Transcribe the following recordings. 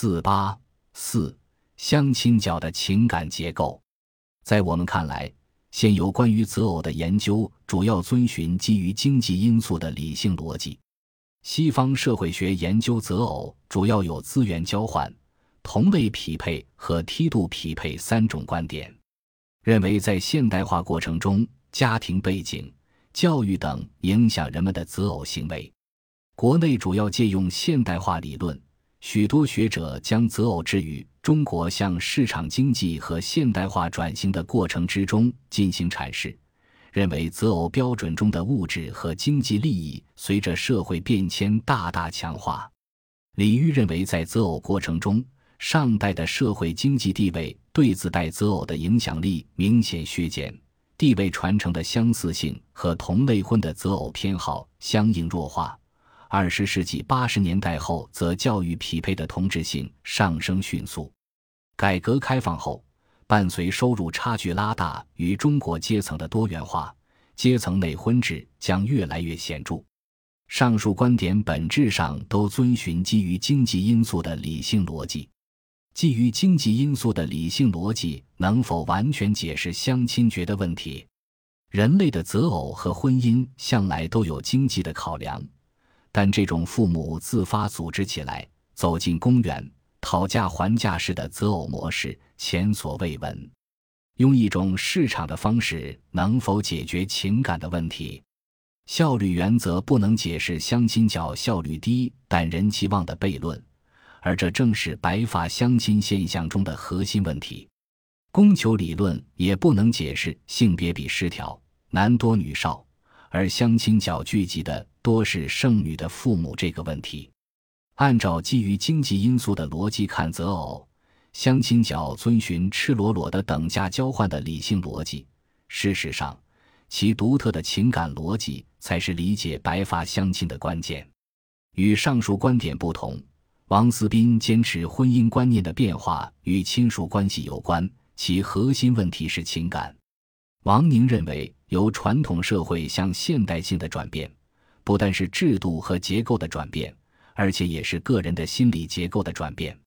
四八四相亲角的情感结构，在我们看来，现有关于择偶的研究主要遵循基于经济因素的理性逻辑。西方社会学研究择偶主要有资源交换、同类匹配和梯度匹配三种观点，认为在现代化过程中，家庭背景、教育等影响人们的择偶行为。国内主要借用现代化理论，许多学者将择偶置于中国向市场经济和现代化转型的过程之中进行阐释，认为择偶标准中的物质和经济利益随着社会变迁大大强化。李煜认为，在择偶过程中，上代的社会经济地位对子代择偶的影响力明显削减，地位传承的相似性和同类婚的择偶偏好相应弱化。二十世纪八十年代后，则教育匹配的同质性上升迅速。改革开放后，伴随收入差距拉大与中国阶层的多元化，阶层内婚制将越来越显著。上述观点本质上都遵循基于经济因素的理性逻辑。基于经济因素的理性逻辑能否完全解释相亲觉的问题？人类的择偶和婚姻向来都有经济的考量。但这种父母自发组织起来走进公园讨价还价式的择偶模式前所未闻。用一种市场的方式能否解决情感的问题？效率原则不能解释相亲角效率低但人气旺的悖论，而这正是白发相亲现象中的核心问题。供求理论也不能解释性别比失调，男多女少。而相亲角聚集的多是剩女的父母这个问题，按照基于经济因素的逻辑看择偶，相亲角遵循赤裸裸的等价交换的理性逻辑。事实上，其独特的情感逻辑才是理解白发相亲的关键。与上述观点不同，王思斌坚持婚姻观念的变化与亲属关系有关，其核心问题是情感。王宁认为。由传统社会向现代性的转变，不但是制度和结构的转变，而且也是个人的心理结构的转变。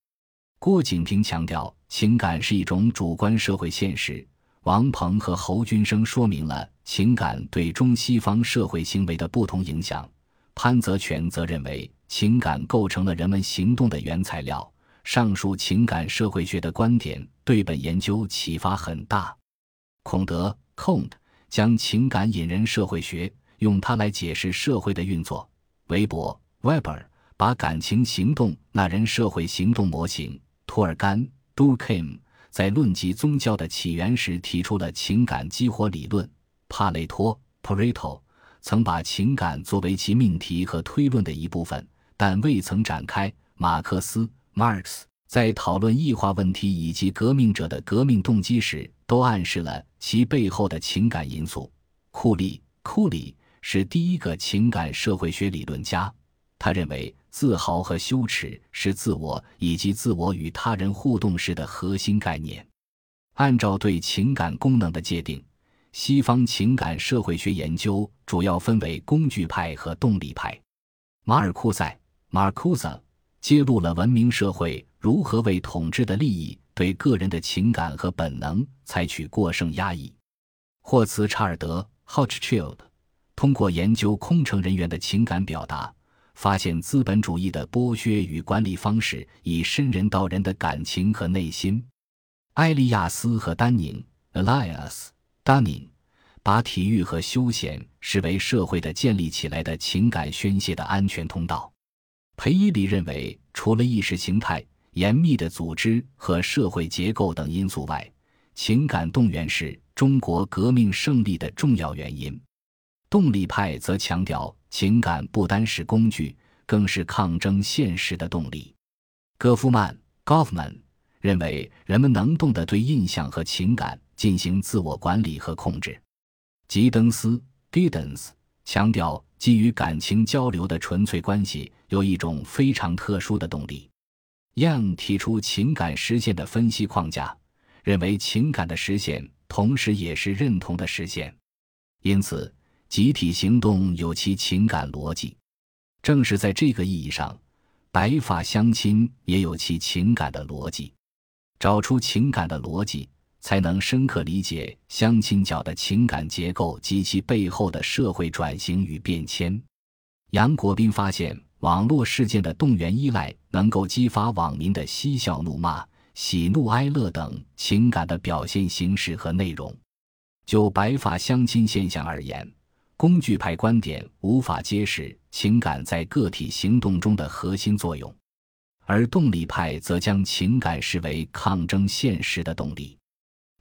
郭景平强调，情感是一种主观社会现实。王鹏和侯军生说明了情感对中西方社会行为的不同影响。潘泽全则认为，情感构成了人们行动的原材料。上述情感社会学的观点对本研究启发很大。孔德，cont。将情感引人社会学，用它来解释社会的运作。韦伯 （Weber） 把感情行动纳人社会行动模型。托尔干 （Durkheim） 在论及宗教的起源时提出了情感激活理论。帕雷托 （Pareto） 曾把情感作为其命题和推论的一部分，但未曾展开。马克思 （Marx） 在讨论异化问题以及革命者的革命动机时。都暗示了其背后的情感因素。库利库里是第一个情感社会学理论家，他认为自豪和羞耻是自我以及自我与他人互动时的核心概念。按照对情感功能的界定，西方情感社会学研究主要分为工具派和动力派。马尔库塞 （Marcuse） 揭露了文明社会如何为统治的利益。对个人的情感和本能采取过剩压抑。霍茨查尔德 （Hochchild） 通过研究空乘人员的情感表达，发现资本主义的剥削与管理方式以深人到人的感情和内心。埃利亚斯和丹宁 （Elias Dunning） 把体育和休闲视为社会的建立起来的情感宣泄的安全通道。裴伊里认为，除了意识形态。严密的组织和社会结构等因素外，情感动员是中国革命胜利的重要原因。动力派则强调，情感不单是工具，更是抗争现实的动力。戈夫曼 （Goffman） 认为，人们能动地对印象和情感进行自我管理和控制。吉登斯 （Giddens） 强调，基于感情交流的纯粹关系有一种非常特殊的动力。Young 提出情感实现的分析框架，认为情感的实现同时也是认同的实现，因此集体行动有其情感逻辑。正是在这个意义上，白发相亲也有其情感的逻辑，找出情感的逻辑，才能深刻理解相亲角的情感结构及其背后的社会转型与变迁。杨国斌发现，网络事件的动员依赖能够激发网民的嬉笑怒骂、喜怒哀乐等情感的表现形式和内容。就白发相亲现象而言，工具派观点无法揭示情感在个体行动中的核心作用，而动力派则将情感视为抗争现实的动力。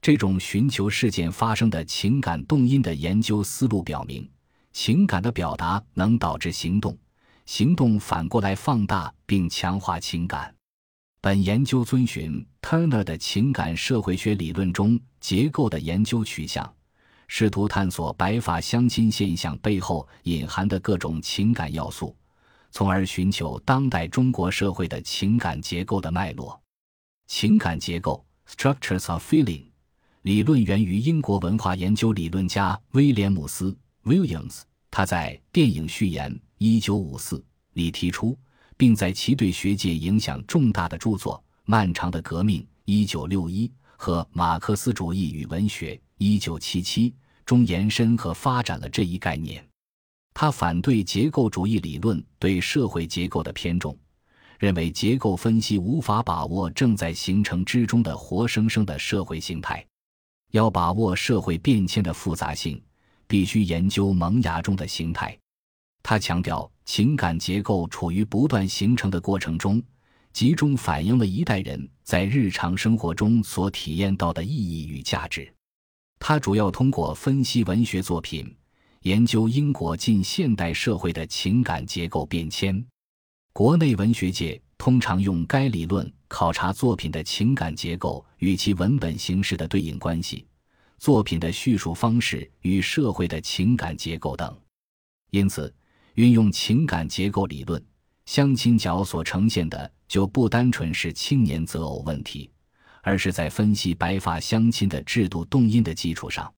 这种寻求事件发生的情感动因的研究思路表明，情感的表达能导致行动，行动反过来放大并强化情感。本研究遵循 Turner 的情感社会学理论中结构的研究取向，试图探索白发相亲现象背后隐含的各种情感要素，从而寻求当代中国社会的情感结构的脉络。情感结构 （Structures of Feeling） 理论源于英国文化研究理论家威廉姆斯 （Williams），他在《电影序言》（1954） 里提出。并在其对学界影响重大的著作《漫长的革命》（1961） 和《马克思主义与文学》（1977） 中延伸和发展了这一概念。他反对结构主义理论对社会结构的偏重，认为结构分析无法把握正在形成之中的活生生的社会形态。要把握社会变迁的复杂性，必须研究萌芽中的形态。他强调，情感结构处于不断形成的过程中，集中反映了一代人在日常生活中所体验到的意义与价值。他主要通过分析文学作品，研究英国近现代社会的情感结构变迁。国内文学界通常用该理论考察作品的情感结构与其文本形式的对应关系、作品的叙述方式与社会的情感结构等。因此。运用情感结构理论，相亲角所呈现的就不单纯是青年择偶问题，而是在分析白发相亲的制度动因的基础上，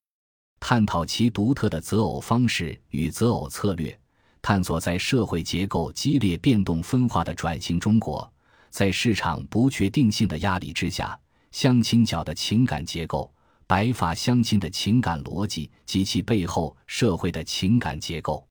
探讨其独特的择偶方式与择偶策略，探索在社会结构激烈变动分化的转型中国，在市场不确定性的压力之下，相亲角的情感结构、白发相亲的情感逻辑及其背后社会的情感结构。